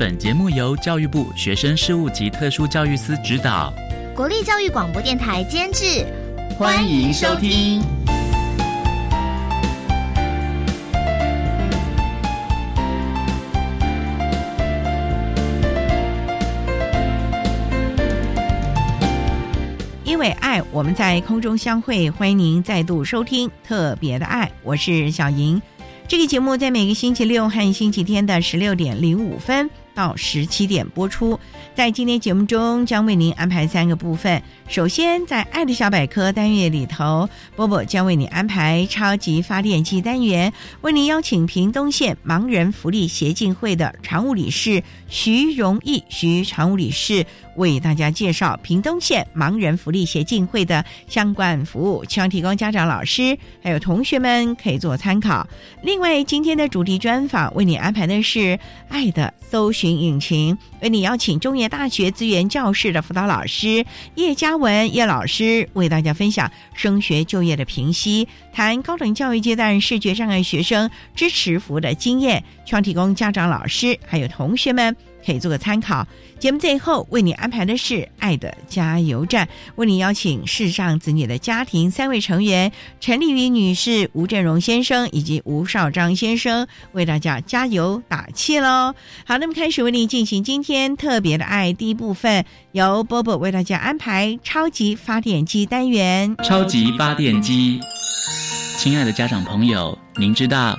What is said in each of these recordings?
本节目由教育部学生事务及特殊教育司指导，国立教育广播电台监制。欢迎收听。因为爱，我们在空中相会。欢迎您再度收听《特别的爱》，我是小莹。这个节目在每个星期六和星期天的十六点零五分到十七点播出。在今天节目中，将为您安排三个部分。首先，在“爱的小百科”单元里头，波波将为你安排超级发电机单元，为您邀请屏东县盲人福利协进会的常务理事徐荣义徐常务理事。为大家介绍屏东县盲人福利协进会的相关服务，希望提供家长、老师还有同学们可以做参考。另外，今天的主题专访为你安排的是“爱的搜寻引擎”，为你邀请中原大学资源教室的辅导老师叶嘉文叶老师为大家分享升学就业的评析，谈高等教育阶段视觉障碍学生支持服务的经验，希望提供家长、老师还有同学们。可以做个参考。节目最后为你安排的是“爱的加油站”，为你邀请世上子女的家庭三位成员陈丽云女士、吴振荣先生以及吴少章先生为大家加油打气喽。好，那么开始为你进行今天特别的爱第一部分，由波波为大家安排超级发电机单元。超级发电机，亲爱的家长朋友，您知道？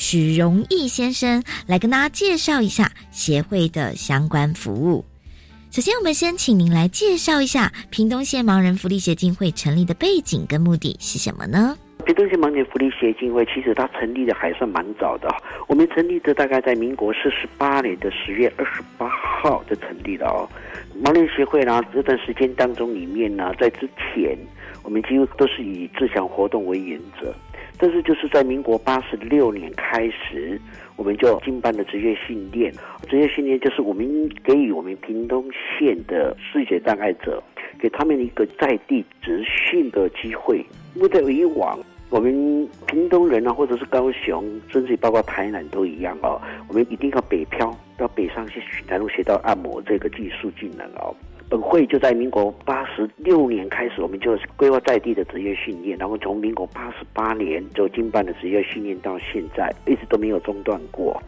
许荣义先生来跟大家介绍一下协会的相关服务。首先，我们先请您来介绍一下屏东县盲人福利协进会成立的背景跟目的是什么呢？屏东县盲人福利协进会其实它成立的还算蛮早的，我们成立的大概在民国四十八年的十月二十八号就成立了哦。盲人协会呢，这段时间当中里面呢，在之前我们几乎都是以自强活动为原则。但是就是在民国八十六年开始，我们就经办的职业训练。职业训练就是我们给予我们屏东县的视觉障碍者，给他们一个在地执训的机会。因为在以往，我们屏东人啊，或者是高雄，甚至包括台南都一样哦，我们一定要北漂到北上去，才能学到按摩这个技术技能哦。本会就在民国八十六年开始，我们就规划在地的职业训练，然后从民国八十八年就经办的职业训练到现在，一直都没有中断过。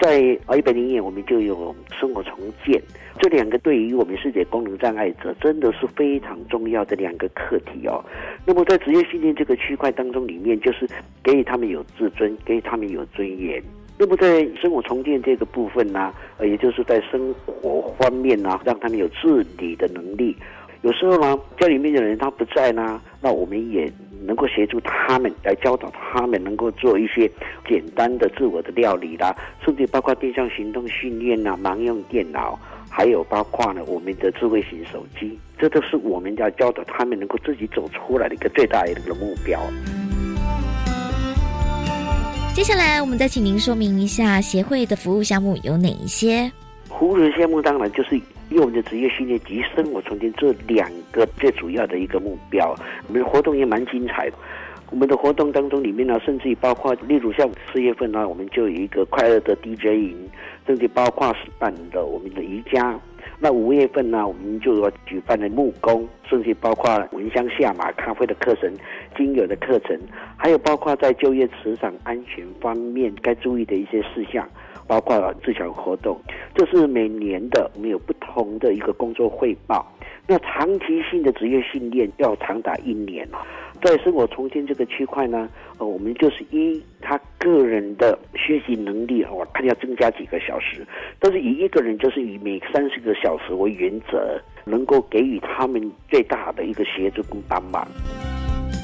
在啊一百零年，我们就有生活重建，这两个对于我们视觉功能障碍者真的是非常重要的两个课题哦。那么在职业训练这个区块当中，里面就是给予他们有自尊，给予他们有尊严。那么在生活重建这个部分呢，呃，也就是在生活方面呢，让他们有自理的能力。有时候呢，家里面的人他不在呢，那我们也能够协助他们来教导他们，能够做一些简单的自我的料理啦，甚至包括定向行动训练呐，盲用电脑，还有包括呢我们的智慧型手机，这都是我们要教导他们能够自己走出来的一个最大的一个目标。接下来，我们再请您说明一下协会的服务项目有哪一些。服务的项目当然就是用我们的职业训练及生活重建这两个最主要的一个目标。我们的活动也蛮精彩的。我们的活动当中里面呢，甚至于包括，例如像四月份呢，我们就有一个快乐的 DJ 营，甚至包括是办的我们的瑜伽。那五月份呢，我们就要举办的木工，甚至包括蚊香下马、咖啡的课程、精油的课程，还有包括在就业职场安全方面该注意的一些事项，包括自强活动。这是每年的，我们有不同的一个工作汇报。那长期性的职业训练要长达一年哦。在生活重建这个区块呢，呃，我们就是依他个人的学习能力哦，看要增加几个小时，但是以一个人就是以每三十个小时为原则，能够给予他们最大的一个协助跟帮忙。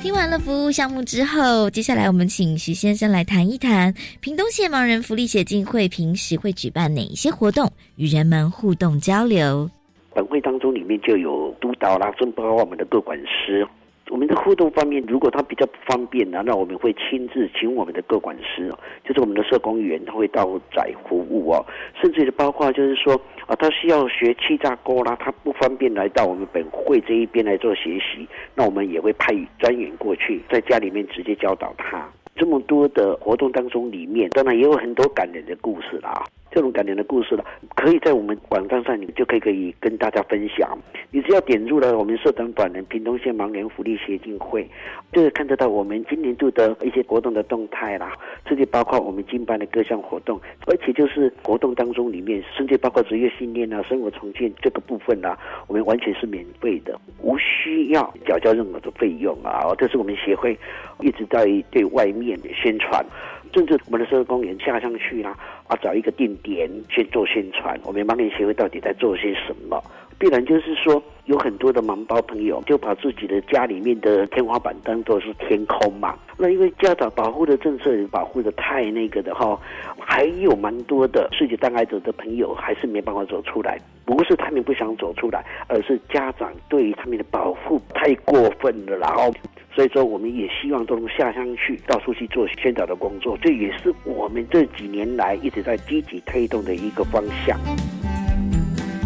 听完了服务项目之后，接下来我们请徐先生来谈一谈屏东县盲人福利协进会平时会举办哪一些活动，与人们互动交流。本会当中里面就有督导啦，甚至包括我们的各管师。我们的互动方面，如果他比较不方便呢，那我们会亲自请我们的各管师，就是我们的社工员，他会到宅服务哦。甚至包括就是说啊，他需要学气炸锅啦，他不方便来到我们本会这一边来做学习，那我们也会派专员过去，在家里面直接教导他。这么多的活动当中，里面当然也有很多感人的故事啦。这种感人的故事了，可以在我们网站上，你就可以可以跟大家分享。你只要点入了我们社团短人屏东县盲人福利协进会，就是看得到我们今年度的一些活动的动态啦。甚至包括我们经办的各项活动，而且就是活动当中里面，甚至包括职业训练啊、生活重建这个部分啊，我们完全是免费的，无需要缴交任何的费用啊。这是我们协会一直在对外面宣传。甚至我们的社会公园下上去啦，啊，找一个定点去做宣传。我们盲人协会到底在做些什么？必然就是说，有很多的盲包朋友就把自己的家里面的天花板当做是天空嘛。那因为家长保护的政策保护的太那个的哈，还有蛮多的视觉障碍者的朋友还是没办法走出来。不是他们不想走出来，而是家长对他们的保护太过分了，然后。所以说，我们也希望都能下乡去，到处去做宣导的工作。这也是我们这几年来一直在积极推动的一个方向。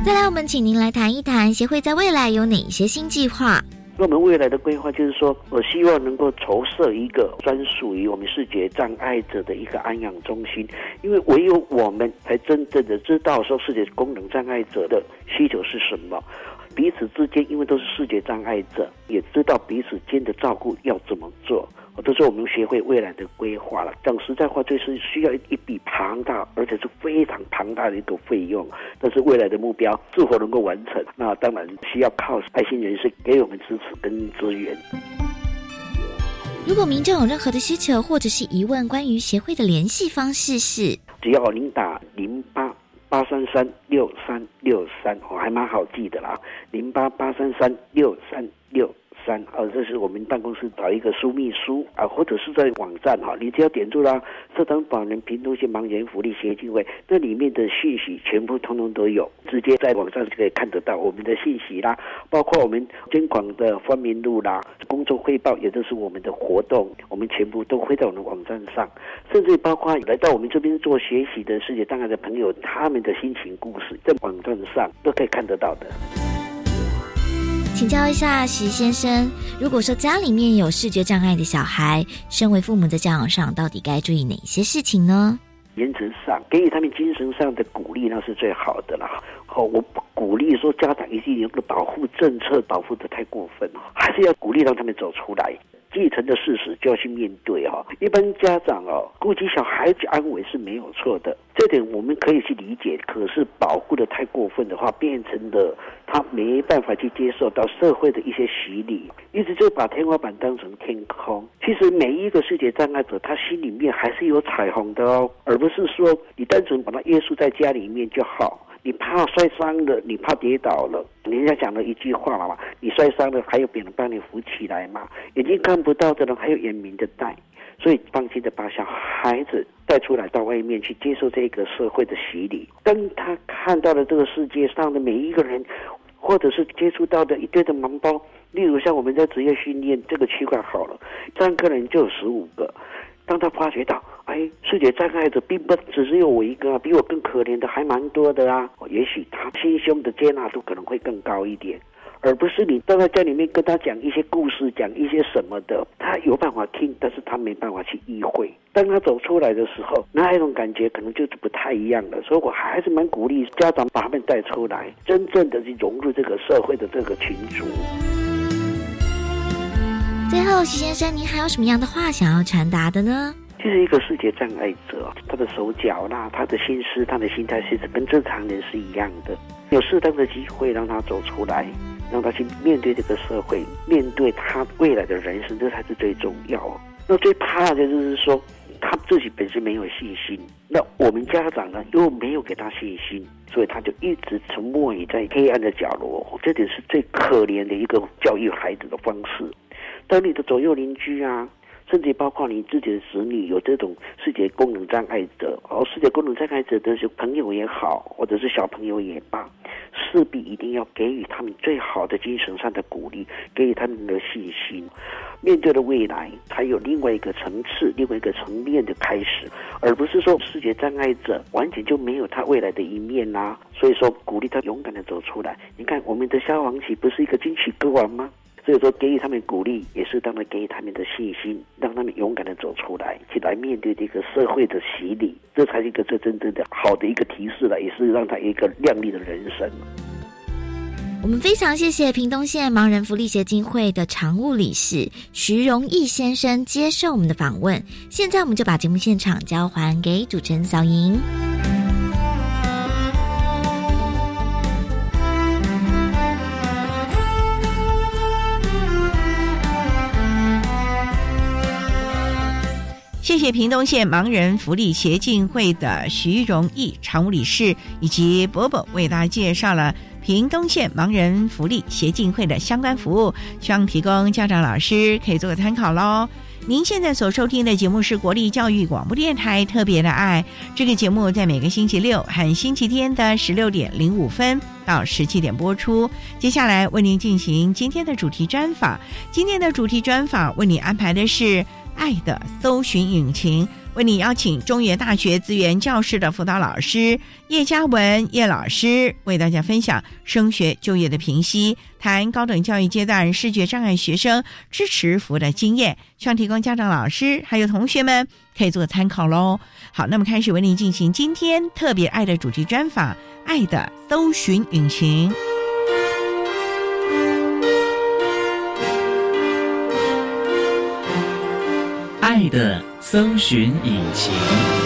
再来，我们请您来谈一谈协会在未来有哪些新计划。那我们未来的规划就是说，我希望能够筹设一个专属于我们视觉障碍者的一个安养中心，因为唯有我们才真正的知道说视觉功能障碍者的需求是什么。彼此之间，因为都是视觉障碍者，也知道彼此间的照顾要怎么做，都是我们协会未来的规划了。讲实在话，就是需要一笔庞大，而且是非常庞大的一个费用。但是未来的目标是否能够完成，那当然需要靠爱心人士给我们支持跟资源。如果民众有任何的需求或者是疑问，关于协会的联系方式是，只要您打零八。八三三六三六三，我还蛮好记的啦，零八八三三六三六。三啊，这是我们办公室找一个书秘书啊，或者是在网站哈，你只要点住啦社团保人屏东县盲人福利协进会，那里面的信息全部通通都有，直接在网上就可以看得到我们的信息啦，包括我们监广的方明路啦，工作汇报也都是我们的活动，我们全部都会在我们的网站上，甚至包括来到我们这边做学习的世界障碍的朋友，他们的心情故事在网站上都可以看得到的。请教一下徐先生，如果说家里面有视觉障碍的小孩，身为父母在教养上到底该注意哪些事情呢？原则上，给予他们精神上的鼓励，那是最好的了。好，我不鼓励说家长一定有个保护政策保护的太过分了，还是要鼓励让他们走出来。继承的事实就要去面对哈。一般家长哦，顾及小孩子安危是没有错的，这点我们可以去理解。可是保护的太过分的话，变成了他没办法去接受到社会的一些洗礼，一直就把天花板当成天空。其实每一个视觉障碍者，他心里面还是有彩虹的哦，而不是说你单纯把他约束在家里面就好。你怕摔伤了，你怕跌倒了，人家讲了一句话了嘛，你摔伤了还有别人帮你扶起来嘛，眼睛看不到的人还有眼明的带，所以放心的把小孩子带出来到外面去接受这个社会的洗礼。当他看到了这个世界上的每一个人，或者是接触到的一堆的盲包，例如像我们在职业训练这个区块好了，三个人就有十五个，当他发觉到。哎，视觉障碍者并不只是有我一个，比我更可怜的还蛮多的啊。也许他心胸的接纳度可能会更高一点。而不是你站在家里面跟他讲一些故事，讲一些什么的，他有办法听，但是他没办法去意会。当他走出来的时候，那一种感觉可能就是不太一样了。所以我还是蛮鼓励家长把他们带出来，真正的去融入这个社会的这个群组。最后，徐先生，您还有什么样的话想要传达的呢？其实，一个视觉障碍者，他的手脚啦，他的心思，他的心态，其实跟正常人是一样的。有适当的机会让他走出来。让他去面对这个社会，面对他未来的人生，这才是最重要。那最怕的就是说，他自己本身没有信心，那我们家长呢又没有给他信心，所以他就一直沉默于在黑暗的角落。这点是最可怜的一个教育孩子的方式。当你的左右邻居啊，甚至包括你自己的子女有这种视觉功能障碍者，而视觉功能障碍者的朋友也好，或者是小朋友也罢。势必一定要给予他们最好的精神上的鼓励，给予他们的信心。面对的未来，还有另外一个层次、另外一个层面的开始，而不是说视觉障碍者完全就没有他未来的一面啦。所以说，鼓励他勇敢的走出来。你看，我们的消防旗不是一个金曲歌王吗？所以说，给予他们鼓励，也是当然给予他们的信心，让他们勇敢的走出来，去来面对这个社会的洗礼，这才是一个最真正的好的一个提示了，也是让他一个亮丽的人生。我们非常谢谢屏东县盲人福利协进会的常务理事徐荣义先生接受我们的访问。现在，我们就把节目现场交还给主持人小莹。谢谢屏东县盲人福利协进会的徐荣义常务理事以及伯伯为大家介绍了屏东县盲人福利协进会的相关服务，希望提供家长老师可以做个参考喽。您现在所收听的节目是国立教育广播电台特别的爱，这个节目在每个星期六和星期天的十六点零五分到十七点播出。接下来为您进行今天的主题专访，今天的主题专访为你安排的是。爱的搜寻引擎，为你邀请中原大学资源教室的辅导老师叶嘉文叶老师，为大家分享升学就业的评析，谈高等教育阶段视觉障碍学生支持服务的经验，希望提供家长、老师还有同学们可以做参考喽。好，那么开始为您进行今天特别爱的主题专访，爱的搜寻引擎。爱的搜寻引擎。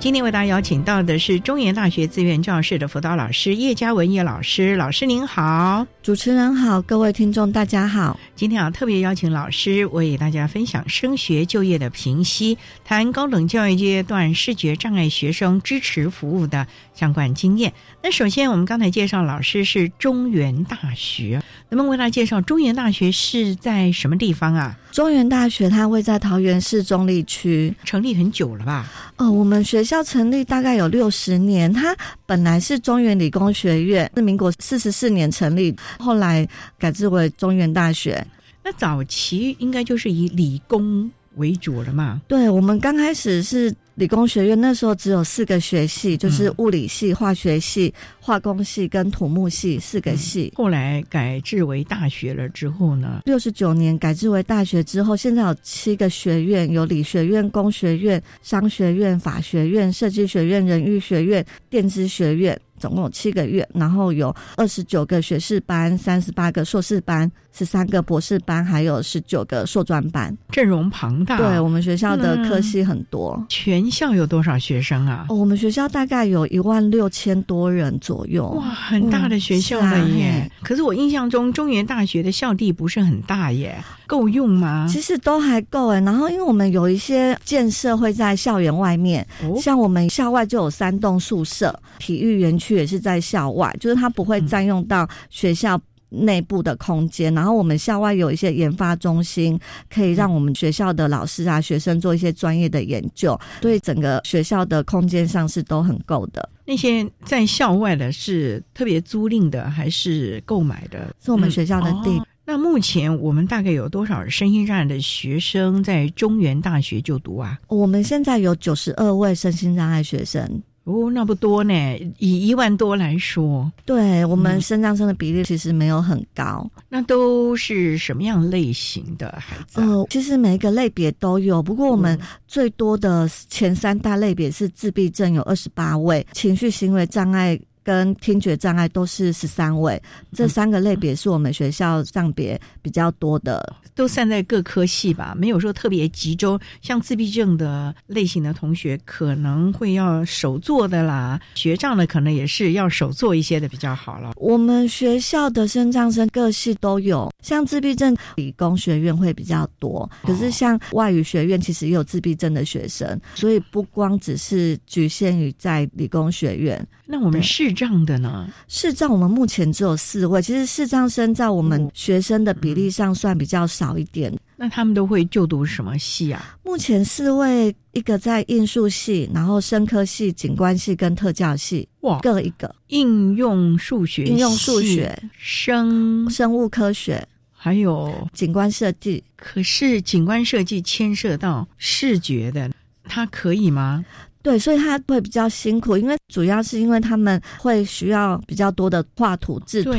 今天为大家邀请到的是中原大学资源教室的辅导老师叶嘉文叶老师，老师您好，主持人好，各位听众大家好。今天啊，特别邀请老师为大家分享升学就业的评析，谈高等教育阶段视觉障碍学生支持服务的相关经验。那首先，我们刚才介绍老师是中原大学，能不能为大家介绍中原大学是在什么地方啊？中原大学它位在桃园市中立区，成立很久了吧？哦，我们学校成立大概有六十年，它本来是中原理工学院，是民国四十四年成立，后来改制为中原大学。那早期应该就是以理工为主了嘛？对，我们刚开始是。理工学院那时候只有四个学系，就是物理系、化学系、化工系跟土木系四个系。后来改制为大学了之后呢？六十九年改制为大学之后，现在有七个学院，有理学院、工学院、商学院、法学院、设计学院、人育学院、电子学院。总共有七个月，然后有二十九个学士班，三十八个硕士班，十三个博士班，还有十九个硕专班，阵容庞大。对我们学校的科系很多。全校有多少学生啊？哦，我们学校大概有一万六千多人左右。哇，很大的学校了耶！可是我印象中中原大学的校地不是很大耶，够用吗？其实都还够哎。然后因为我们有一些建设会在校园外面，像我们校外就有三栋宿舍，体育园区。也是在校外，就是它不会占用到学校内部的空间，然后我们校外有一些研发中心，可以让我们学校的老师啊、学生做一些专业的研究，对整个学校的空间上是都很够的。那些在校外的是特别租赁的还是购买的？是我们学校的地。哦那目前我们大概有多少身心障碍的学生在中原大学就读啊？我们现在有九十二位身心障碍学生。哦，那不多呢，以一万多来说，对我们身障生的比例其实没有很高。那都是什么样类型的孩子、啊？呃，其实每一个类别都有，不过我们最多的前三大类别是自闭症，有二十八位；情绪行为障碍跟听觉障碍都是十三位。这三个类别是我们学校上别比较多的。都散在各科系吧，没有说特别集中。像自闭症的类型的同学，可能会要手做的啦；学障的可能也是要手做一些的比较好了。我们学校的身障生各系都有，像自闭症理工学院会比较多，可是像外语学院其实也有自闭症的学生，所以不光只是局限于在理工学院。那我们视障的呢？视障我们目前只有四位，其实视障生在我们学生的比例上算比较少一点。那他们都会就读什么系啊？目前四位，一个在应数系，然后生科系、景观系跟特教系，哇，各一个。应用数学、应用数学、生生物科学，还有景观设计。可是景观设计牵涉到视觉的，它可以吗？对，所以他会比较辛苦，因为主要是因为他们会需要比较多的画图制图，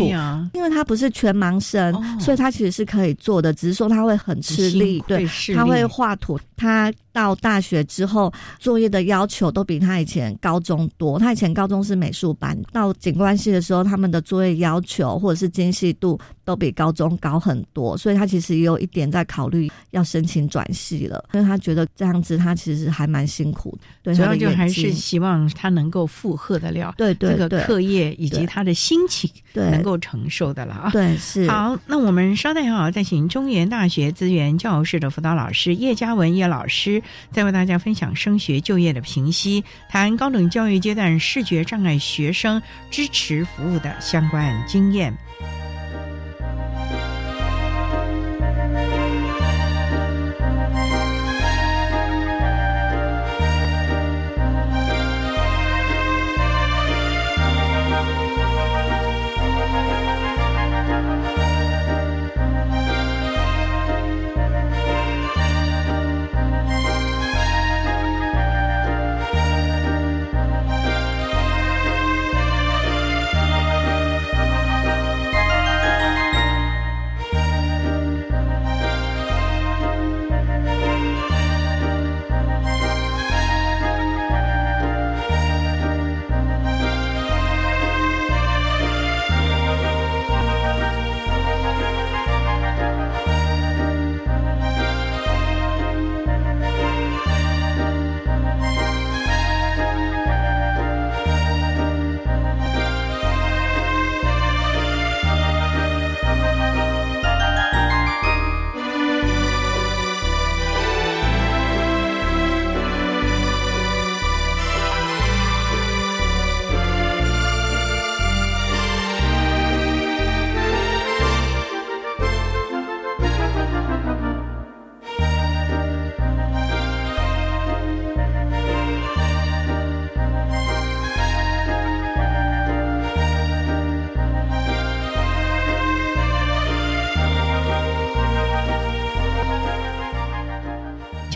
因为他不是全盲生，哦。所以他其实是可以做的，只是说他会很吃力，对他会画图，他到大学之后作业的要求都比他以前高中多，他以前高中是美术班，到景观系的时候，他们的作业要求或者是精细度都比高中高很多，所以他其实也有一点在考虑要申请转系了，因为他觉得这样子他其实还蛮辛苦的，对主要就还是希望他能够负荷得了对对这个课业以及他的心情对能够承受的了啊。对是。好，那我们稍待好，再请中原大学资源教室的辅导老师叶嘉文叶老师，再为大家分享升学就业的评析，谈高等教育阶段视觉障碍学生支持服务的相关经验。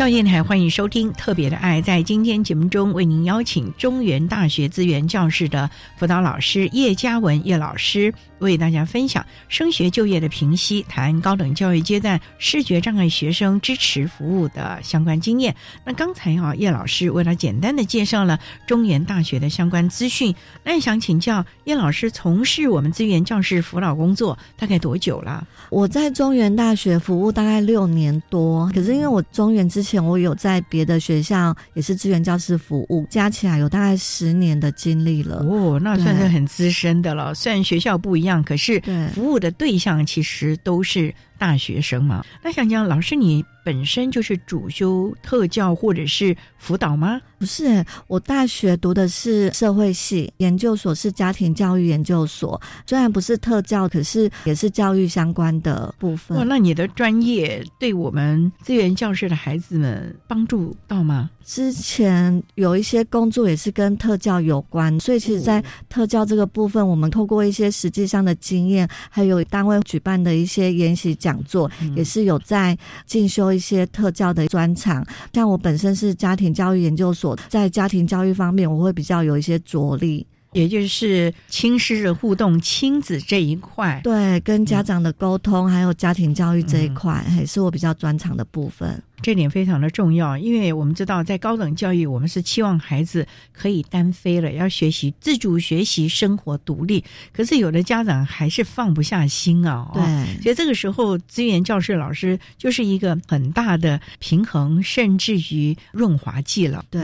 教育电台欢迎收听《特别的爱》。在今天节目中，为您邀请中原大学资源教室的辅导老师叶嘉文叶老师，为大家分享升学就业的评析，谈高等教育阶段视觉障碍学生支持服务的相关经验。那刚才啊，叶老师为了简单的介绍了中原大学的相关资讯，那想请教叶老师，从事我们资源教师辅导工作大概多久了？我在中原大学服务大概六年多，可是因为我中原之前我有在别的学校也是资源教师服务，加起来有大概十年的经历了。哦，那算是很资深的了。虽然学校不一样，可是服务的对象其实都是大学生嘛。那想讲，老师你本身就是主修特教或者是辅导吗？不是，我大学读的是社会系，研究所是家庭教育研究所。虽然不是特教，可是也是教育相关的部分。哇，那你的专业对我们资源教室的孩子们帮助到吗？之前有一些工作也是跟特教有关，所以其实，在特教这个部分，我们透过一些实际上的经验，还有单位举办的一些研习讲座，也是有在进修一些特教的专场。像我本身是家庭教育研究所，在家庭教育方面，我会比较有一些着力。也就是亲师的互动、亲子这一块，对，跟家长的沟通，还有家庭教育这一块，还是我比较专长的部分。这点非常的重要，因为我们知道，在高等教育，我们是期望孩子可以单飞了，要学习自主学习、生活独立。可是有的家长还是放不下心啊，对，所以这个时候，资源教室老师就是一个很大的平衡，甚至于润滑剂了。对。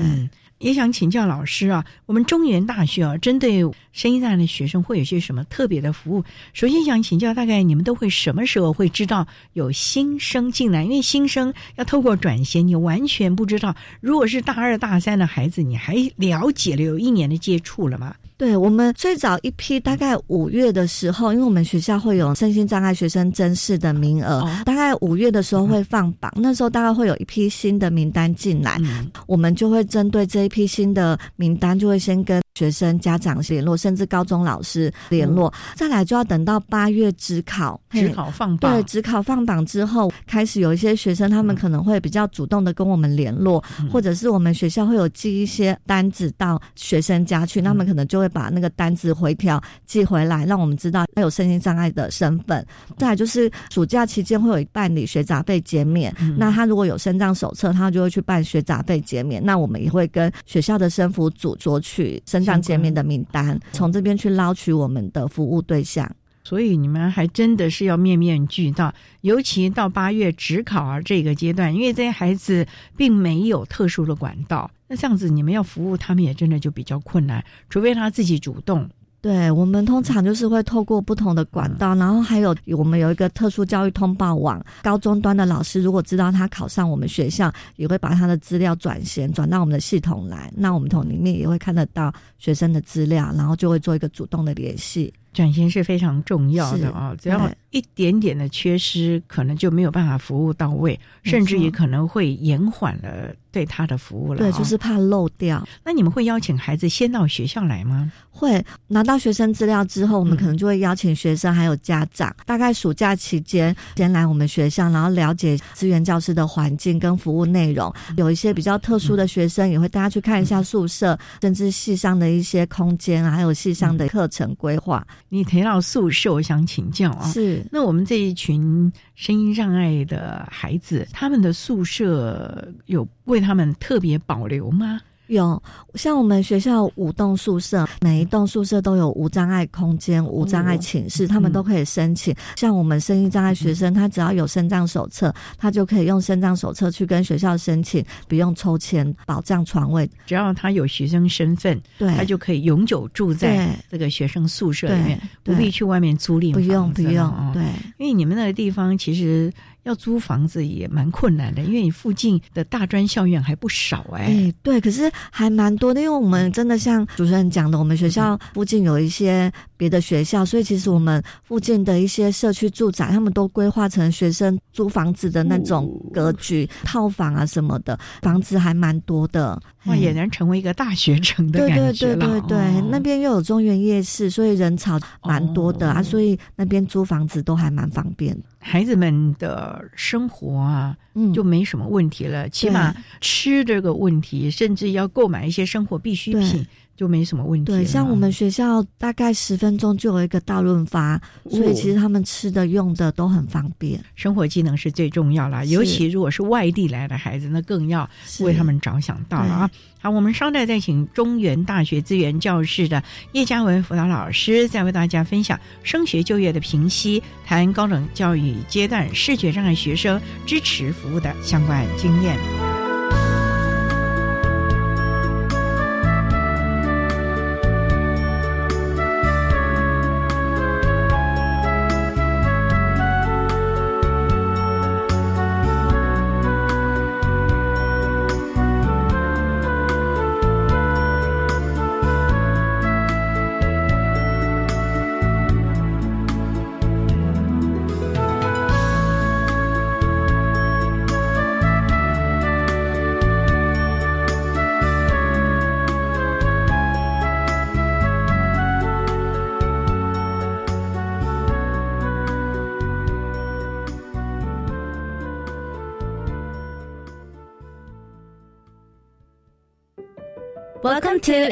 也想请教老师啊，我们中原大学啊，针对声音障碍的学生会有些什么特别的服务？首先想请教，大概你们都会什么时候会知道有新生进来？因为新生要透过转学，你完全不知道。如果是大二大三的孩子，你还了解了有一年的接触了吗？对我们最早一批大概五月的时候，因为我们学校会有身心障碍学生甄试的名额，大概五月的时候会放榜，那时候大概会有一批新的名单进来，我们就会针对这一批新的名单，就会先跟。学生家长联络，甚至高中老师联络，再来就要等到八月职考，职考放榜。对，职考放榜之后，开始有一些学生，他们可能会比较主动的跟我们联络，或者是我们学校会有寄一些单子到学生家去，他们可能就会把那个单子回调寄回来，让我们知道他有身心障碍的身份。再来就是暑假期间会有办理学杂费减免，那他如果有身障手册，他就会去办学杂费减免。那我们也会跟学校的生辅组索取身。上见面的名单，从这边去捞取我们的服务对象，所以你们还真的是要面面俱到，尤其到八月职考啊这个阶段，因为这些孩子并没有特殊的管道，那这样子你们要服务他们也真的就比较困难，除非他自己主动。对我们通常就是会透过不同的管道，然后还有我们有一个特殊教育通报网，高中端的老师如果知道他考上我们学校，也会把他的资料转衔转到我们的系统来，那我们统里面也会看得到学生的资料，然后就会做一个主动的联系。转型是非常重要的啊，只要一点点的缺失，可能就没有办法服务到位，甚至也可能会延缓了对他的服务了。对，就是怕漏掉。那你们会邀请孩子先到学校来吗？会拿到学生资料之后，我们可能就会邀请学生还有家长，大概暑假期间先来我们学校，然后了解资源教师的环境跟服务内容。有一些比较特殊的学生，也会带他去看一下宿舍，甚至系上的一些空间啊，还有系上的课程规划。你提到宿舍，我想请教啊，是那我们这一群声音障碍的孩子，他们的宿舍有为他们特别保留吗？有，像我们学校五栋宿舍，每一栋宿舍都有无障碍空间、无障碍寝室，他们都可以申请。像我们声音障碍学生，他只要有身障手册，他就可以用身障手册去跟学校申请，不用抽签保障床位。只要他有学生身份，对，他就可以永久住在这个学生宿舍里面，不必去外面租赁。不用，不用，对，因为你们那个地方其实。要租房子也蛮困难的，因为你附近的大专校院还不少哎。哎，对，可是还蛮多的，因为我们真的像主持人讲的，我们学校附近有一些别的学校，所以其实我们附近的一些社区住宅，他们都规划成学生租房子的那种格局，套房啊什么的，房子还蛮多的。哇，也能成为一个大学城的感觉对对对对对，那边又有中原夜市，所以人潮蛮多的啊，所以那边租房子都还蛮方便。孩子们的生活啊，嗯，就没什么问题了。起码吃这个问题，甚至要购买一些生活必需品。就没什么问题。对，像我们学校大概十分钟就有一个大润发，所以其实他们吃的用的都很方便。生活技能是最重要了，尤其如果是外地来的孩子，那更要为他们着想到了啊。好，我们稍待再请中原大学资源教室的叶嘉文辅导老师，再为大家分享升学就业的评析，谈高等教育阶段视觉障碍学生支持服务的相关经验。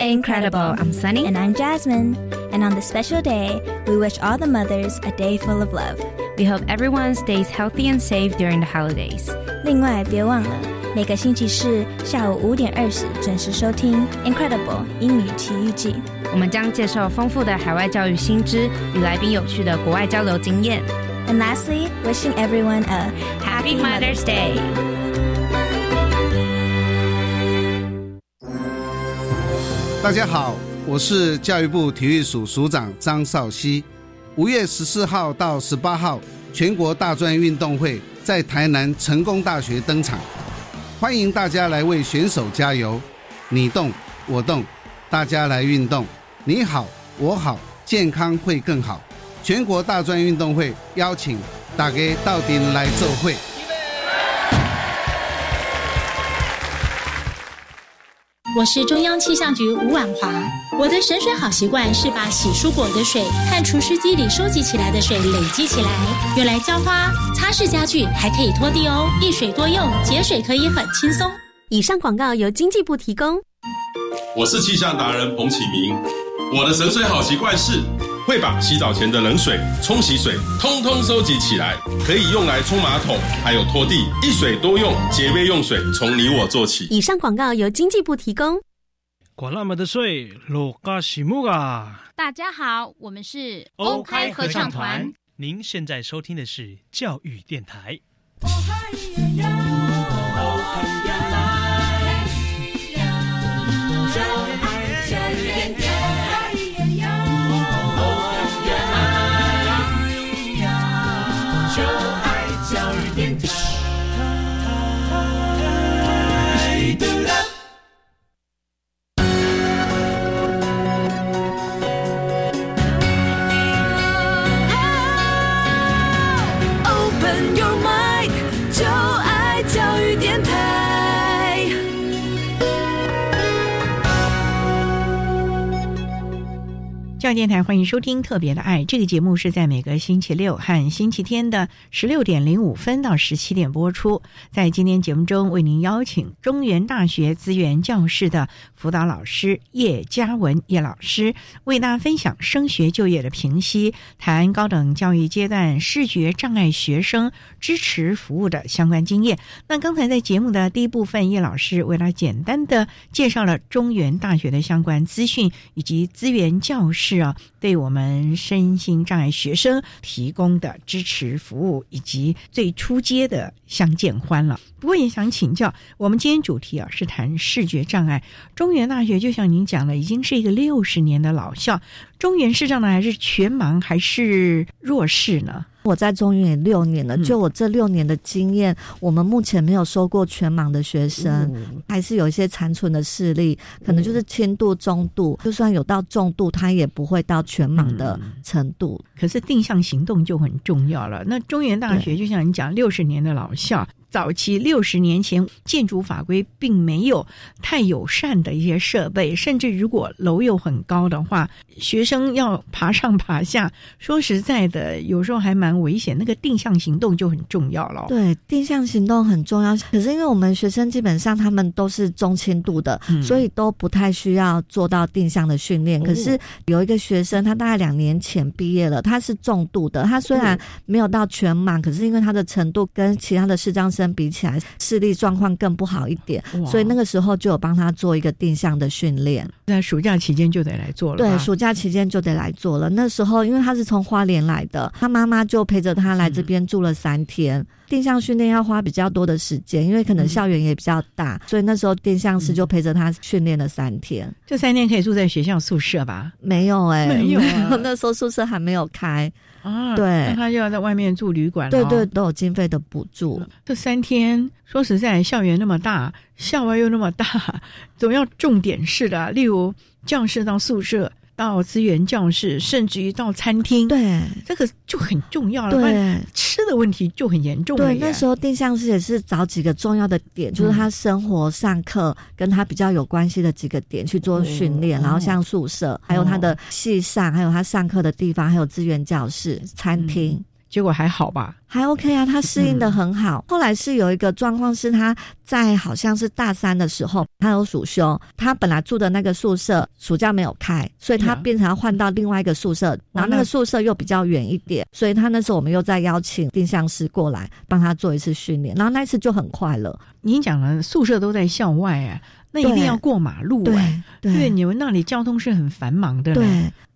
Incredible. I'm Sunny. And I'm Jasmine. And on this special day, we wish all the mothers a day full of love. We hope everyone stays healthy and safe during the holidays. 另外，别忘了每个星期四下午五点二十准时收听 Incredible 英语奇遇记。我们将介绍丰富的海外教育新知与来宾有趣的国外交流经验。And lastly, wishing everyone a Happy Mother's Day. 大家好，我是教育部体育署署长张少熙。五月十四号到十八号，全国大专运动会在台南成功大学登场，欢迎大家来为选手加油。你动我动，大家来运动，你好我好，健康会更好。全国大专运动会邀请大家到顶来做会。我是中央气象局吴婉华。我的省水好习惯是把洗蔬果的水和除湿机里收集起来的水累积起来，用来浇花、擦拭家具，还可以拖地哦。一水多用，节水可以很轻松。以上广告由经济部提供。我是气象达人彭启明。我的省水好习惯是会把洗澡前的冷水、冲洗水通通收集起来，可以用来冲马桶，还有拖地，一水多用，节约用水，从你我做起。以上广告由经济部提供。管那么的水，落嘎西木啊！大家好，我们是 OK 合唱团。您现在收听的是教育电台。教电台欢迎收听《特别的爱》这个节目，是在每个星期六和星期天的十六点零五分到十七点播出。在今天节目中，为您邀请中原大学资源教室的辅导老师叶嘉文叶老师，为大家分享升学就业的评析，谈高等教育阶段视觉障碍学生支持服务的相关经验。那刚才在节目的第一部分，叶老师为了简单的介绍了中原大学的相关资讯以及资源教室。啊，对我们身心障碍学生提供的支持服务，以及最初阶的相见欢了。不过也想请教，我们今天主题啊是谈视觉障碍。中原大学就像您讲的，已经是一个六十年的老校。中原视障呢，还是全盲，还是弱视呢？我在中原也六年了，就我这六年的经验，我们目前没有收过全盲的学生，还是有一些残存的视力，可能就是轻度、中度，就算有到重度，他也不会到全盲的程度。可是定向行动就很重要了。那中原大学就像你讲，六十年的老校。早期六十年前，建筑法规并没有太友善的一些设备，甚至如果楼又很高的话，学生要爬上爬下，说实在的，有时候还蛮危险。那个定向行动就很重要了。对，定向行动很重要。可是因为我们学生基本上他们都是中轻度的，所以都不太需要做到定向的训练。可是有一个学生，他大概两年前毕业了，他是重度的。他虽然没有到全满，可是因为他的程度跟其他的视障。比起来，视力状况更不好一点，所以那个时候就有帮他做一个定向的训练。在暑假期间就得来做了。对，暑假期间就得来做了。那时候因为他是从花莲来的，他妈妈就陪着他来这边住了三天。定向训练要花比较多的时间，因为可能校园也比较大，所以那时候定向师就陪着他训练了三天。这三天可以住在学校宿舍吧？没有哎，没有，那时候宿舍还没有开。啊，对，那他就要在外面住旅馆，对对，都有经费的补助。这三天说实在，校园那么大，校外又那么大，总要重点式的，例如教室到宿舍。到资源教室，甚至于到餐厅，对这个就很重要了。对，吃的问题就很严重。对，那时候定向师也是找几个重要的点，就是他生活、上课跟他比较有关系的几个点去做训练，然后像宿舍，还有他的系上，还有他上课的地方，还有资源教室、餐厅。结果还好吧？还 OK 啊，他适应的很好。后来是有一个状况，是他在好像是大三的时候，他有暑休，他本来住的那个宿舍暑假没有开，所以他变成要换到另外一个宿舍，然后那个宿舍又比较远一点，所以他那时候我们又再邀请定向师过来帮他做一次训练，然后那一次就很快乐。您讲了，宿舍都在校外哎。那一定要过马路哎，对，你们那里交通是很繁忙的，对，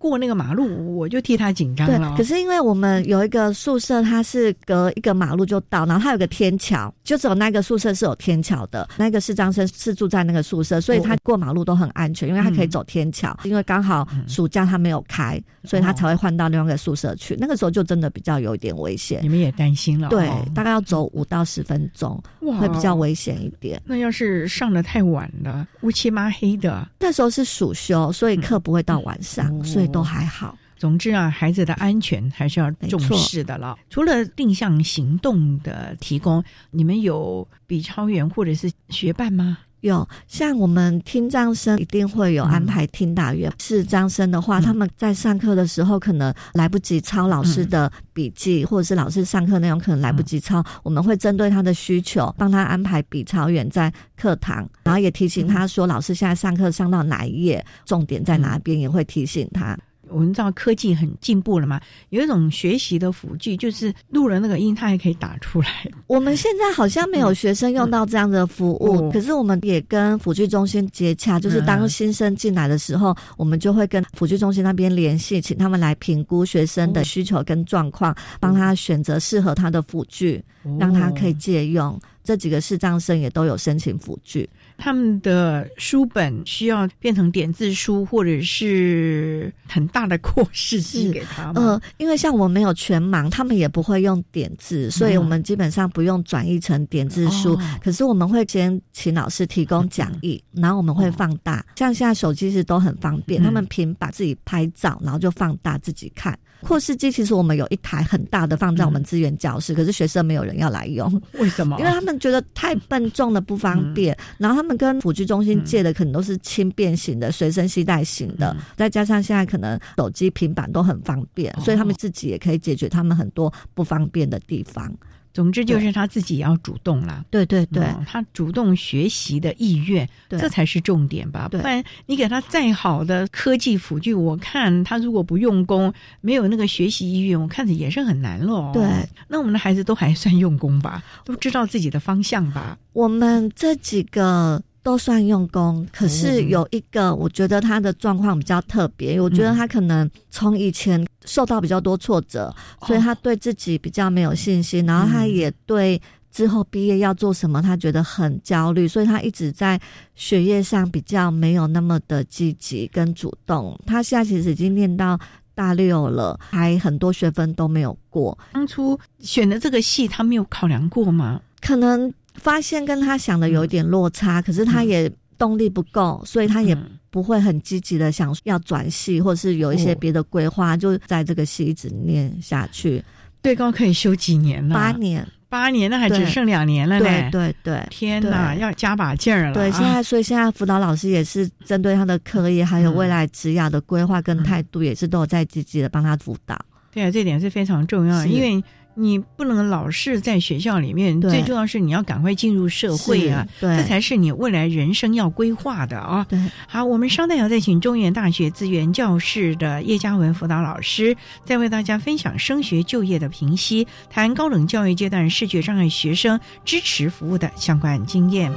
过那个马路我就替他紧张了。可是因为我们有一个宿舍，它是隔一个马路就到，然后它有个天桥，就只有那个宿舍是有天桥的。那个是张生是住在那个宿舍，所以他过马路都很安全，因为他可以走天桥。因为刚好暑假他没有开，所以他才会换到另外一个宿舍去。那个时候就真的比较有一点危险，你们也担心了。对，大概要走五到十分钟，会比较危险一点。那要是上的太晚了。乌漆麻黑的，那时候是暑休，所以课不会到晚上，所以都还好。总之啊，孩子的安全还是要重视的了。除了定向行动的提供，你们有比超员或者是学伴吗？有，像我们听障生一定会有安排听打员。是障生的话，他们在上课的时候可能来不及抄老师的笔记，或者是老师上课内容可能来不及抄，我们会针对他的需求，帮他安排笔抄员在课堂，然后也提醒他说，老师现在上课上到哪一页，重点在哪边，也会提醒他。我们知道科技很进步了嘛，有一种学习的辅具，就是录了那个音，它还可以打出来。我们现在好像没有学生用到这样的服务，可是我们也跟辅具中心接洽，就是当新生进来的时候，我们就会跟辅具中心那边联系，请他们来评估学生的需求跟状况，帮他选择适合他的辅具，让他可以借用。这几个视障生也都有申请辅具。他们的书本需要变成点字书，或者是很大的扩视机给他们。呃，因为像我没有全盲，他们也不会用点字，所以我们基本上不用转译成点字书。可是我们会先请老师提供讲义，然后我们会放大。像现在手机是都很方便，他们平板自己拍照，然后就放大自己看。扩视机其实我们有一台很大的放在我们资源教室，可是学生没有人要来用。为什么？因为他们觉得太笨重了不方便，然后他们跟辅具中心借的可能都是轻便型的、随身携带型的，再加上现在可能手机、平板都很方便，所以他们自己也可以解决他们很多不方便的地方。总之就是他自己要主动啦，对对对，他主动学习的意愿，这才是重点吧。不然你给他再好的科技辅具，我看他如果不用功，没有那个学习意愿，我看着也是很难喽。对，那我们的孩子都还算用功吧，都知道自己的方向吧。我们这几个。都算用功，可是有一个，我觉得他的状况比较特别。我觉得他可能从以前受到比较多挫折，所以他对自己比较没有信心，然后他也对之后毕业要做什么，他觉得很焦虑，所以他一直在学业上比较没有那么的积极跟主动。他现在其实已经念到大六了，还很多学分都没有过。当初选的这个系，他没有考量过吗？可能。发现跟他想的有一点落差，可是他也动力不够，所以他也不会很积极的想要转系，或是有一些别的规划，就在这个系一直念下去。对高可以修几年呢？八年，八年，那还只剩两年了呢。对对，天哪，要加把劲儿了。对，现在所以现在辅导老师也是针对他的课业，还有未来职涯的规划跟态度，也是都有在积极的帮他辅导。对啊，这点是非常重要，因为。你不能老是在学校里面，最重要是你要赶快进入社会啊，这才是你未来人生要规划的啊。对，好，我们稍待要再请中原大学资源教室的叶嘉文辅导老师，再为大家分享升学就业的评析，谈高等教育阶段视觉障碍学生支持服务的相关经验。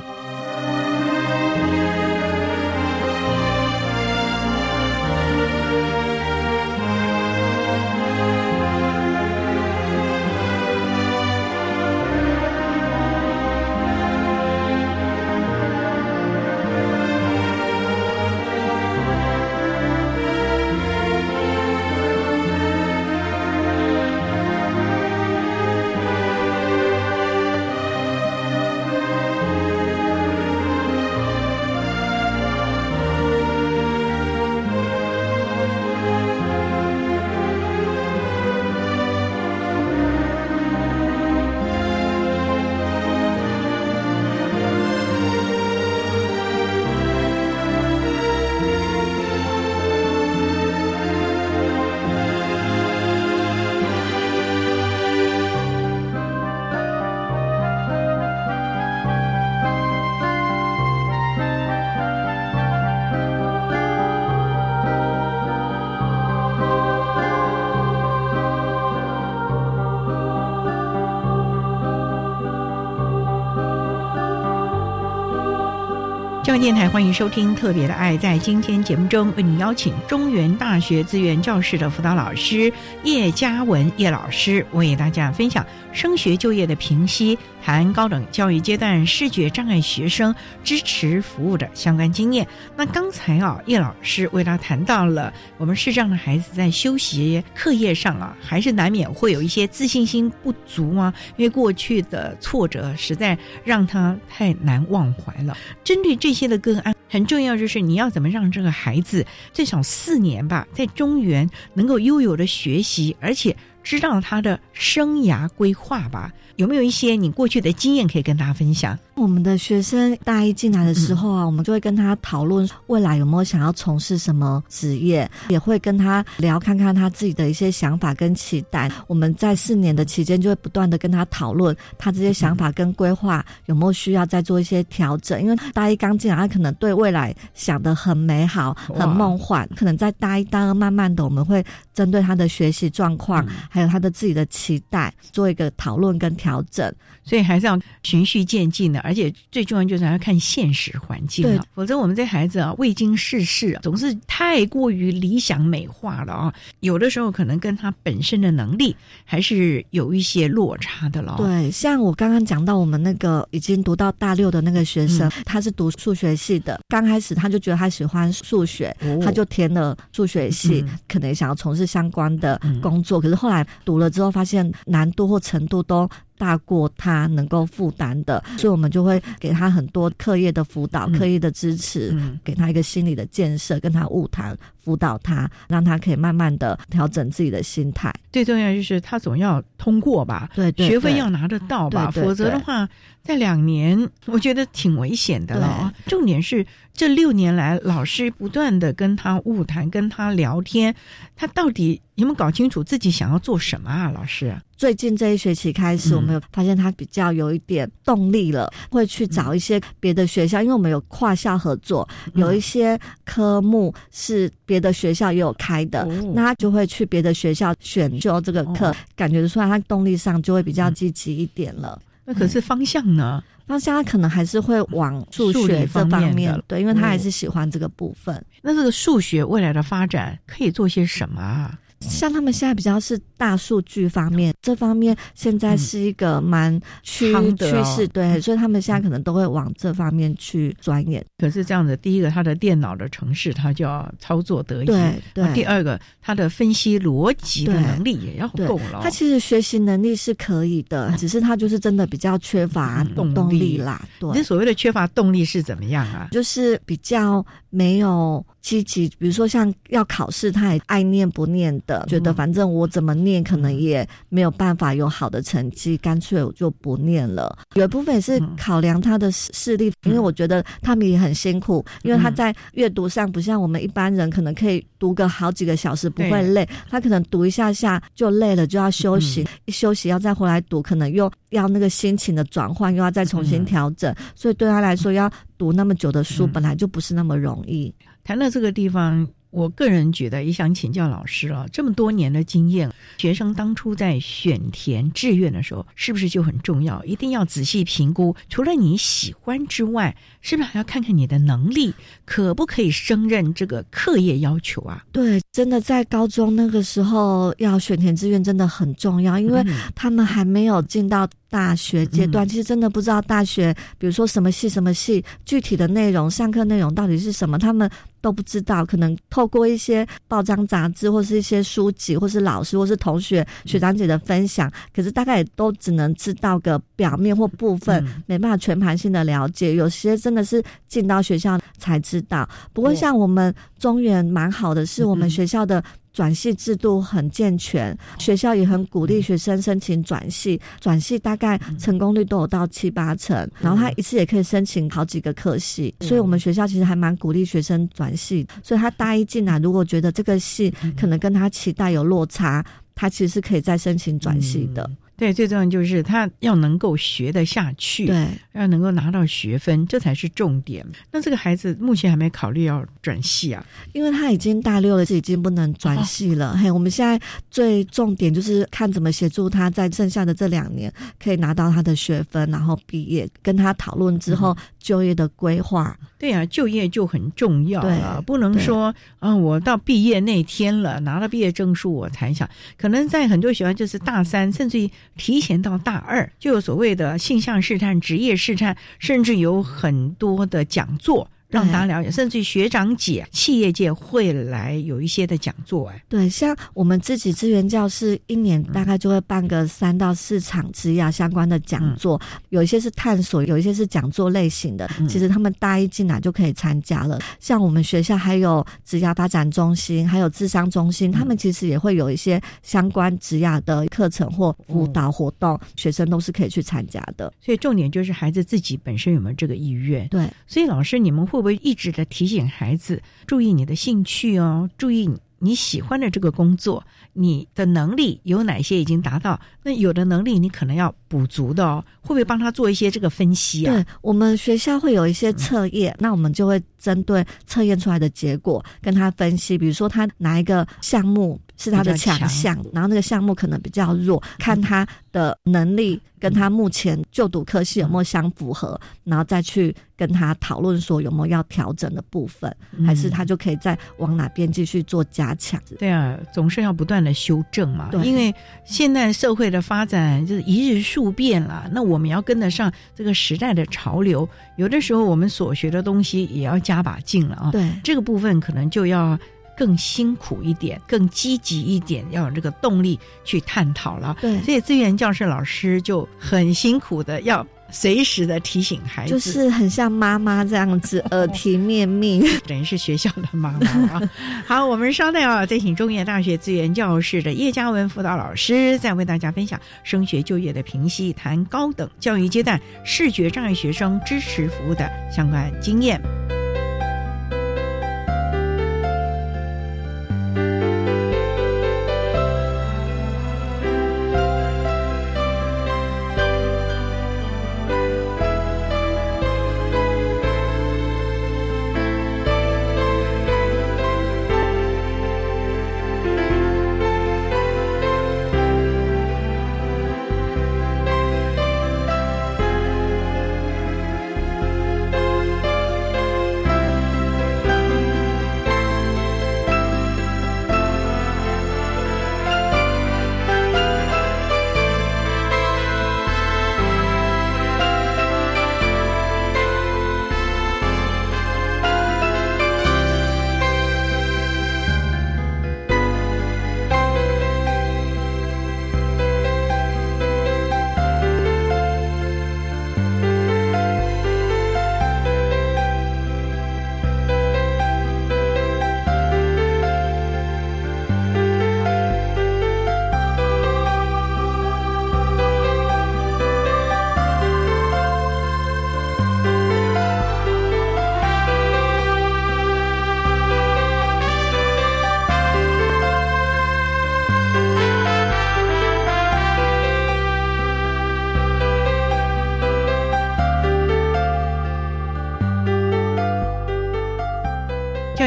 央电台欢迎收听《特别的爱》。在今天节目中，为您邀请中原大学资源教室的辅导老师叶嘉文叶老师，为大家分享升学就业的平息，谈高等教育阶段视觉障碍学生支持服务的相关经验。那刚才啊，叶老师为他谈到了我们视障的孩子在休息课业上啊，还是难免会有一些自信心不足啊，因为过去的挫折实在让他太难忘怀了。针对这些的个案，很重要就是你要怎么让这个孩子最少四年吧，在中原能够悠游的学习，而且知道他的生涯规划吧。有没有一些你过去的经验可以跟大家分享？我们的学生大一进来的时候啊，我们就会跟他讨论未来有没有想要从事什么职业，也会跟他聊看看他自己的一些想法跟期待。我们在四年的期间就会不断的跟他讨论他这些想法跟规划有没有需要再做一些调整。因为大一刚进来，他可能对未来想的很美好、很梦幻，可能在大一、大二慢慢的，我们会针对他的学习状况，还有他的自己的期待，做一个讨论跟调整。所以还是要循序渐进的。而且最重要就是要看现实环境啊，否则我们这孩子啊未经世事，总是太过于理想美化了啊，有的时候可能跟他本身的能力还是有一些落差的了。对，像我刚刚讲到我们那个已经读到大六的那个学生，他是读数学系的，刚开始他就觉得他喜欢数学，他就填了数学系，可能想要从事相关的工作，可是后来读了之后发现难度或程度都。大过他能够负担的，所以我们就会给他很多课业的辅导、课业的支持，给他一个心理的建设，跟他物谈辅导他，让他可以慢慢的调整自己的心态。最重要就是他总要通过吧，对，学费要拿得到吧，否则的话，在两年我觉得挺危险的了。重点是这六年来，老师不断的跟他误谈，跟他聊天，他到底有没有搞清楚自己想要做什么啊？老师？最近这一学期开始，我们有发现他比较有一点动力了，会去找一些别的学校，因为我们有跨校合作，有一些科目是别的学校也有开的，那他就会去别的学校选修这个课，感觉出来他动力上就会比较积极一点了。那可是方向呢？方向他可能还是会往数学这方面，对，因为他还是喜欢这个部分。那这个数学未来的发展可以做些什么啊？像他们现在比较是大数据方面，这方面现在是一个蛮趋趋势，对，所以他们现在可能都会往这方面去钻研。可是这样子，第一个，他的电脑的城市他就要操作得宜；对对。第二个，他的分析逻辑的能力也要够了。他其实学习能力是可以的，只是他就是真的比较缺乏动力啦。对，那所谓的缺乏动力是怎么样啊？就是比较没有。积极，比如说像要考试，他也爱念不念的，觉得反正我怎么念，可能也没有办法有好的成绩，干脆我就不念了。有一部分也是考量他的视力，因为我觉得他们也很辛苦，因为他在阅读上不像我们一般人，可能可以读个好几个小时不会累，他可能读一下下就累了，就要休息，一休息要再回来读，可能又要那个心情的转换，又要再重新调整，所以对他来说，要读那么久的书，本来就不是那么容易。谈到这个地方，我个人觉得也想请教老师啊，这么多年的经验，学生当初在选填志愿的时候，是不是就很重要？一定要仔细评估，除了你喜欢之外，是不是还要看看你的能力，可不可以胜任这个课业要求啊？对，真的在高中那个时候要选填志愿真的很重要，因为他们还没有进到。大学阶段其实真的不知道大学，比如说什么系什么系，具体的内容、上课内容到底是什么，他们都不知道。可能透过一些报章杂志，或是一些书籍，或是老师，或是同学、学长姐的分享，可是大概也都只能知道个表面或部分，没办法全盘性的了解。有些真的是进到学校才知道。不过像我们中原蛮好的，是我们学校的。转系制度很健全，学校也很鼓励学生申请转系，转系大概成功率都有到七八成，然后他一次也可以申请好几个科系，所以我们学校其实还蛮鼓励学生转系，所以他大一进来，如果觉得这个系可能跟他期待有落差，他其实是可以再申请转系的。对，最重要就是他要能够学得下去，对，要能够拿到学分，这才是重点。那这个孩子目前还没考虑要转系啊，因为他已经大六了，是已经不能转系了。嘿，我们现在最重点就是看怎么协助他在剩下的这两年可以拿到他的学分，然后毕业，跟他讨论之后就业的规划。对呀、就业就很重要了，不能说啊，我到毕业那天了，拿了毕业证书我才想。可能在很多学校就是大三，甚至于提前到大二，就有所谓的性向试探、职业试探，甚至有很多的讲座。让大家了解，甚至于学长姐、企业界会来有一些的讲座，哎，对，像我们自己资源教室一年大概就会办个三到四场职涯相关的讲座，有一些是探索，有一些是讲座类型的。其实他们大一进来就可以参加了。像我们学校还有职涯发展中心，还有智商中心，他们其实也会有一些相关职涯的课程或辅导活动，学生都是可以去参加的。所以重点就是孩子自己本身有没有这个意愿。对，所以老师你们会不会一直的提醒孩子注意你的兴趣哦，注意你喜欢的这个工作，你的能力有哪些已经达到？那有的能力你可能要补足的哦，会不会帮他做一些这个分析啊？对我们学校会有一些测验，那我们就会针对测验出来的结果跟他分析，比如说他哪一个项目是他的强。项，然后那个项目可能比较弱，看他的能力跟他目前就读科系有没有相符合，然后再去跟他讨论说有没有要调整的部分，还是他就可以再往哪边继续做加强。对啊，总是要不断的修正嘛，因为现在社会的发展就是一日数变了，那我们要跟得上这个时代的潮流，有的时候我们所学的东西也要加把劲了啊。对，这个部分可能就要。更辛苦一点，更积极一点，要有这个动力去探讨了。对，所以资源教室老师就很辛苦的要随时的提醒孩子，就是很像妈妈这样子，耳提面命，等于是学校的妈妈啊。好，我们稍待啊，再请中原大学资源教室的叶嘉文辅导老师，再为大家分享升学就业的评析，谈高等教育阶段视觉障碍学生支持服务的相关经验。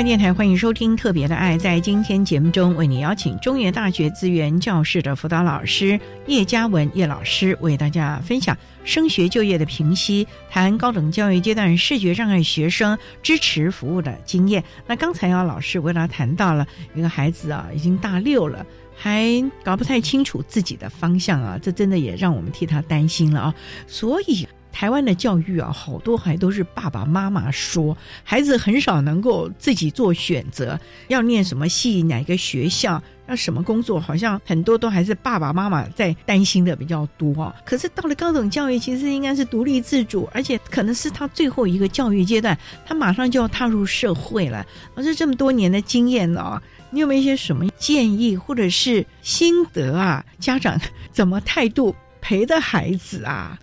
电台欢迎收听《特别的爱》。在今天节目中，为你邀请中原大学资源教室的辅导老师叶嘉文叶老师，为大家分享升学就业的评析，谈高等教育阶段视觉障碍学生支持服务的经验。那刚才啊，老师为大家谈到了一个孩子啊，已经大六了，还搞不太清楚自己的方向啊，这真的也让我们替他担心了啊。所以。台湾的教育啊，好多还都是爸爸妈妈说，孩子很少能够自己做选择，要念什么系、哪个学校、要什么工作，好像很多都还是爸爸妈妈在担心的比较多啊。可是到了高等教育，其实应该是独立自主，而且可能是他最后一个教育阶段，他马上就要踏入社会了。而是这么多年的经验呢，你有没有一些什么建议或者是心得啊？家长怎么态度陪的孩子啊？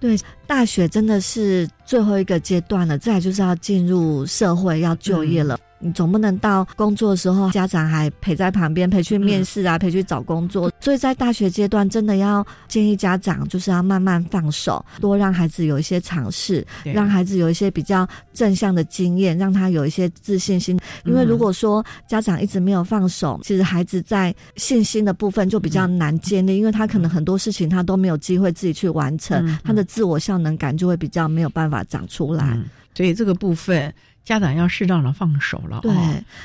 对，大学真的是最后一个阶段了，再就是要进入社会，要就业了。你总不能到工作的时候，家长还陪在旁边，陪去面试啊，陪去找工作。所以在大学阶段，真的要建议家长就是要慢慢放手，多让孩子有一些尝试，让孩子有一些比较正向的经验，让他有一些自信心。因为如果说家长一直没有放手，其实孩子在信心的部分就比较难建立，因为他可能很多事情他都没有机会自己去完成，他的自我效能感就会比较没有办法长出来。所以这个部分。家长要适当的放手了，对。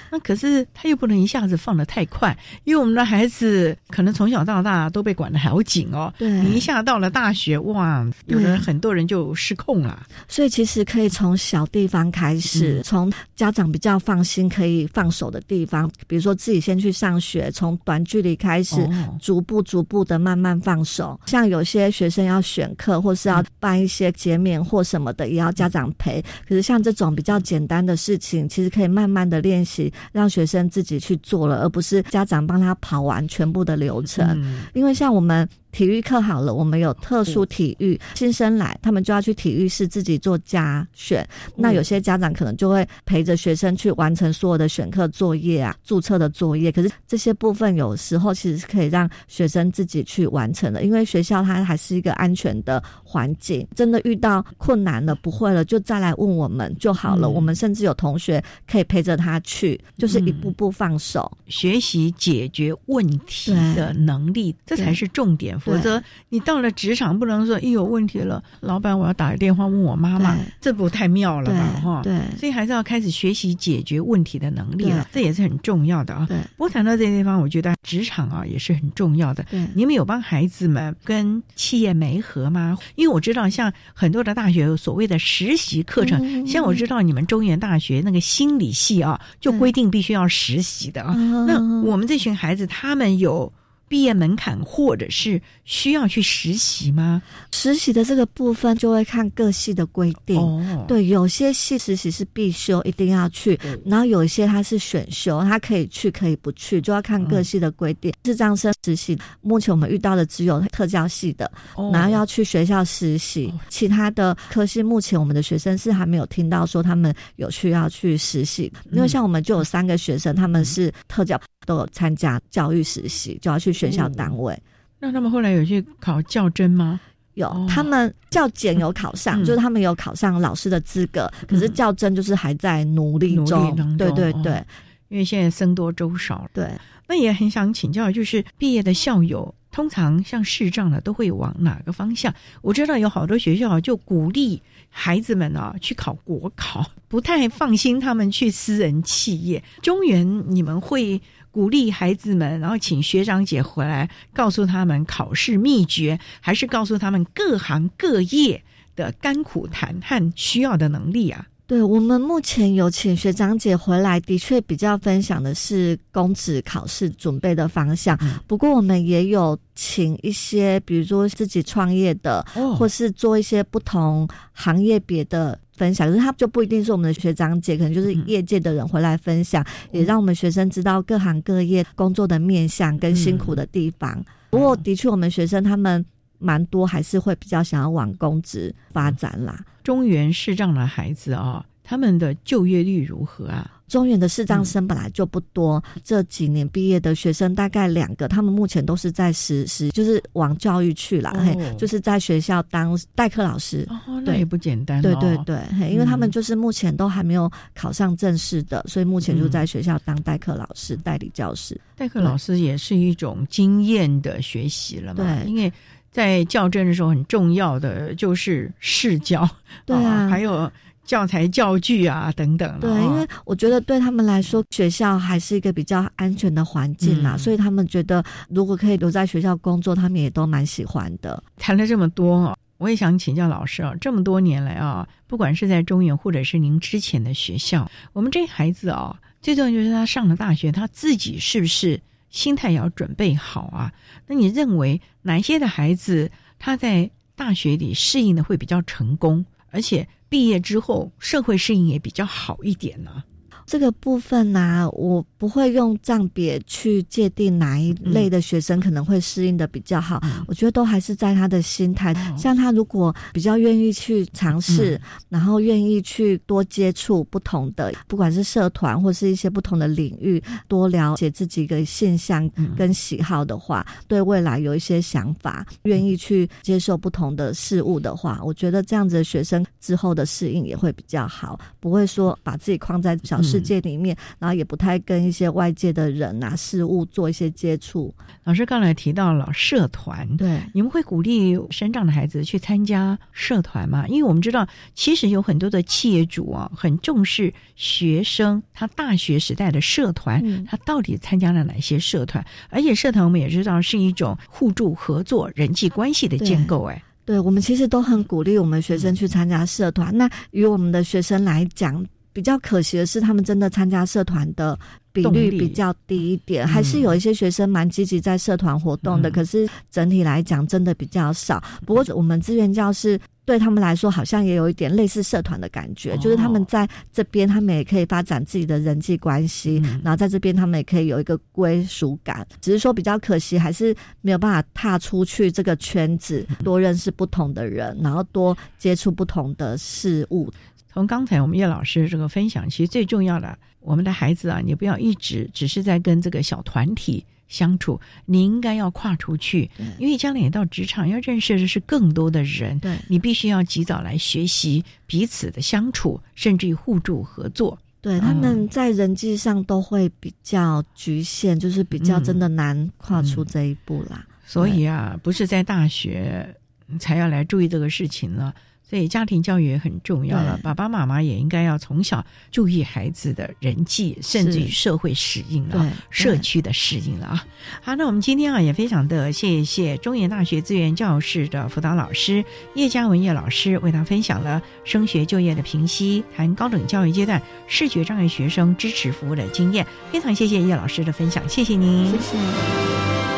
那可是他又不能一下子放的太快，因为我们的孩子可能从小到大都被管的好紧哦。对，你一下到了大学，哇，有的很多人就失控了。所以其实可以从小地方开始，从家长比较放心可以放手的地方，比如说自己先去上学，从短距离开始，逐步逐步的慢慢放手。像有些学生要选课，或是要办一些减免或什么的，也要家长陪。可是像这种比较简单。单的事情其实可以慢慢的练习，让学生自己去做了，而不是家长帮他跑完全部的流程。因为像我们。体育课好了，我们有特殊体育新生来，他们就要去体育室自己做加选。那有些家长可能就会陪着学生去完成所有的选课作业啊、注册的作业。可是这些部分有时候其实是可以让学生自己去完成的，因为学校它还是一个安全的环境。真的遇到困难了、不会了，就再来问我们就好了。我们甚至有同学可以陪着他去，就是一步步放手，学习解决问题的能力，这才是重点。否则，你到了职场，不能说一有问题了，老板我要打个电话问我妈妈，这不太妙了吧？哈，对，所以还是要开始学习解决问题的能力了，这也是很重要的啊。对，不过谈到这地方，我觉得职场啊也是很重要的。对，你们有帮孩子们跟企业媒合吗？因为我知道，像很多的大学有所谓的实习课程，像我知道你们中原大学那个心理系啊，就规定必须要实习的啊。那我们这群孩子，他们有。毕业门槛，或者是需要去实习吗？实习的这个部分就会看各系的规定。哦，对，有些系实习是必修，一定要去；然后有一些它是选修，它可以去，可以不去，就要看各系的规定。智障生实习，目前我们遇到的只有特教系的，然后要去学校实习。其他的科系，目前我们的学生是还没有听到说他们有需要去实习。因为像我们就有三个学生，他们是特教。都有参加教育实习，就要去学校单位。那他们后来有去考教甄吗？有，他们教检有考上，就是他们有考上老师的资格。可是教甄就是还在努力中。对对对，因为现在僧多粥少。对，那也很想请教，就是毕业的校友，通常像视障的都会往哪个方向？我知道有好多学校就鼓励孩子们啊去考国考，不太放心他们去私人企业。中原你们会？鼓励孩子们，然后请学长姐回来告诉他们考试秘诀，还是告诉他们各行各业的甘苦谈和需要的能力啊？对我们目前有请学长姐回来，的确比较分享的是公职考试准备的方向。不过我们也有请一些，比如说自己创业的，或是做一些不同行业别的。分享，可是他就不一定是我们的学长姐，可能就是业界的人回来分享，也让我们学生知道各行各业工作的面向跟辛苦的地方。不过，的确，我们学生他们蛮多，还是会比较想要往公职发展啦。中原视障的孩子啊，他们的就业率如何啊？中原的视障生本来就不多，这几年毕业的学生大概两个，他们目前都是在实习，就是往教育去了，嘿，就是在学校当代课老师，那也不简单。对对对，因为他们就是目前都还没有考上正式的，所以目前就在学校当代课老师、代理教师。代课老师也是一种经验的学习了嘛？对，因为在校正的时候很重要的就是试教，对啊，还有。教材、教具啊，等等。对，因为我觉得对他们来说，学校还是一个比较安全的环境啦，所以他们觉得如果可以留在学校工作，他们也都蛮喜欢的。谈了这么多，我也想请教老师啊，这么多年来啊，不管是在中原或者是您之前的学校，我们这孩子啊，最重要就是他上了大学，他自己是不是心态也要准备好啊？那你认为哪些的孩子他在大学里适应的会比较成功，而且？毕业之后，社会适应也比较好一点呢。这个部分呢、我不会用账别去界定哪一类的学生可能会适应的比较好。我觉得都还是在他的心态。像他如果比较愿意去尝试，然后愿意去多接触不同的，不管是社团或是一些不同的领域，多了解自己的现象跟喜好的话，对未来有一些想法，愿意去接受不同的事物的话，我觉得这样子的学生之后的适应也会比较好，不会说把自己框在小世界里面，然后也不太跟一些外界的人啊事物做一些接触。老师刚才提到了社团，对，你们会鼓励生长的孩子去参加社团吗？因为我们知道，其实有很多的企业主啊，很重视学生他大学时代的社团，嗯他到底参加了哪些社团？而且社团我们也知道是一种互助合作、人际关系的建构，哎。对，我们其实都很鼓励我们学生去参加社团。那与我们的学生来讲，比较可惜的是，他们真的参加社团的比率比较低一点，还是有一些学生蛮积极在社团活动的。可是整体来讲，真的比较少。不过我们资源教室。对他们来说，好像也有一点类似社团的感觉，就是他们在这边，他们也可以发展自己的人际关系，然后在这边他们也可以有一个归属感。只是说比较可惜，还是没有办法踏出去这个圈子，多认识不同的人，然后多接触不同的事物。从刚才我们叶老师这个分享，其实最重要的，我们的孩子啊，你不要一直只是在跟这个小团体相处，你应该要跨出去，因为将来你到职场要认识的是更多的人，对你必须要及早来学习彼此的相处，甚至于互助合作。对，他们在人际上都会比较局限，就是比较真的难跨出这一步啦。所以啊，不是在大学才要来注意这个事情了。所以家庭教育也很重要了，爸爸妈妈也应该要从小注意孩子的人际，甚至于社会适应了，社区的适应了啊。好，那我们今天啊也非常的谢谢中原大学资源教室的辅导老师叶嘉文叶老师，为他分享了升学就业的评析，谈高等教育阶段视觉障碍学生支持服务的经验。非常谢谢叶老师的分享，谢谢您，谢谢。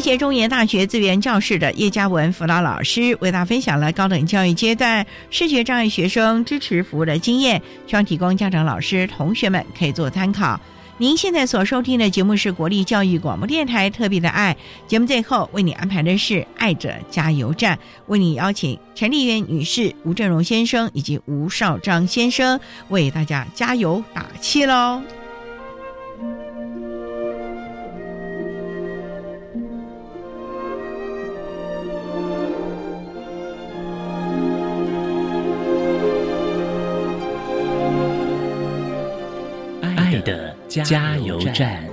谢谢中原大学资源教室的叶嘉文辅导老师为大家分享了高等教育阶段视觉障碍学生支持服务的经验，希望提供家长、老师、同学们可以做参考。您现在所收听的节目是国立教育广播电台特别的爱节目，最后为你安排的是爱者加油站，为你邀请陈丽媛女士、吴振荣先生以及吴少章先生为大家加油打气喽。加油站。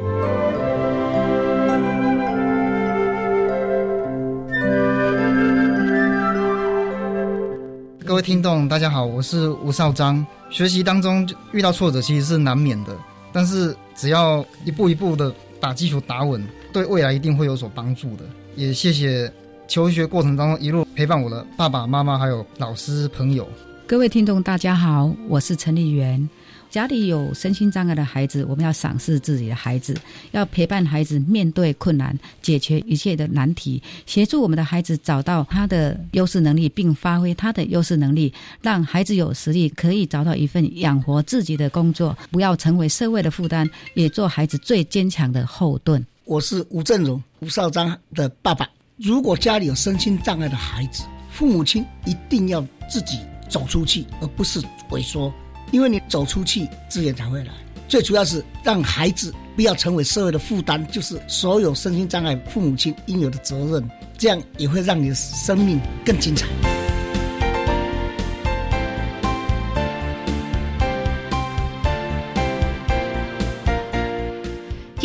各位听众，大家好，我是吴少章。学习当中遇到挫折其实是难免的，但是只要一步一步的把基础打稳，对未来一定会有所帮助的。也谢谢求学过程当中一路陪伴我的爸爸妈妈，还有老师朋友。各位听众，大家好，我是陈丽媛。家里有身心障碍的孩子，我们要赏识自己的孩子，要陪伴孩子面对困难，解决一切的难题，协助我们的孩子找到他的优势能力，并发挥他的优势能力，让孩子有实力可以找到一份养活自己的工作，不要成为社会的负担，也做孩子最坚强的后盾。我是吴振荣，吴少章的爸爸。如果家里有身心障碍的孩子，父母亲一定要自己走出去，而不是萎缩。因为你走出去，资源才会来。最主要是让孩子不要成为社会的负担，就是所有身心障碍父母亲应有的责任。这样也会让你的生命更精彩。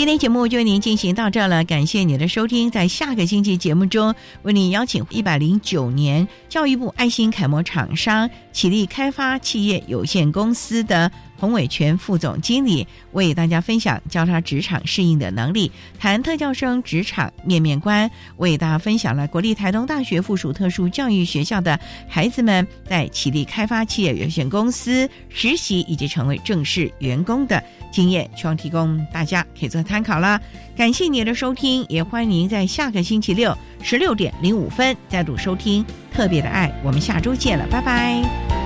今天节目就为您进行到这了，感谢您的收听。在下个星期节目中，为您邀请一百零九年教育部爱心楷模厂商启力开发企业有限公司的洪伟全副总经理为大家分享教他职场适应的能力，谈特教生职场面面观，为大家分享了国立台东大学附属特殊教育学校的孩子们在启力开发企业有限公司实习以及成为正式员工的经验，希望提供大家可以做参考啦。感谢您的收听，也欢迎您在下个星期六十六点零五分再度收听特别的爱，我们下周见了，拜拜。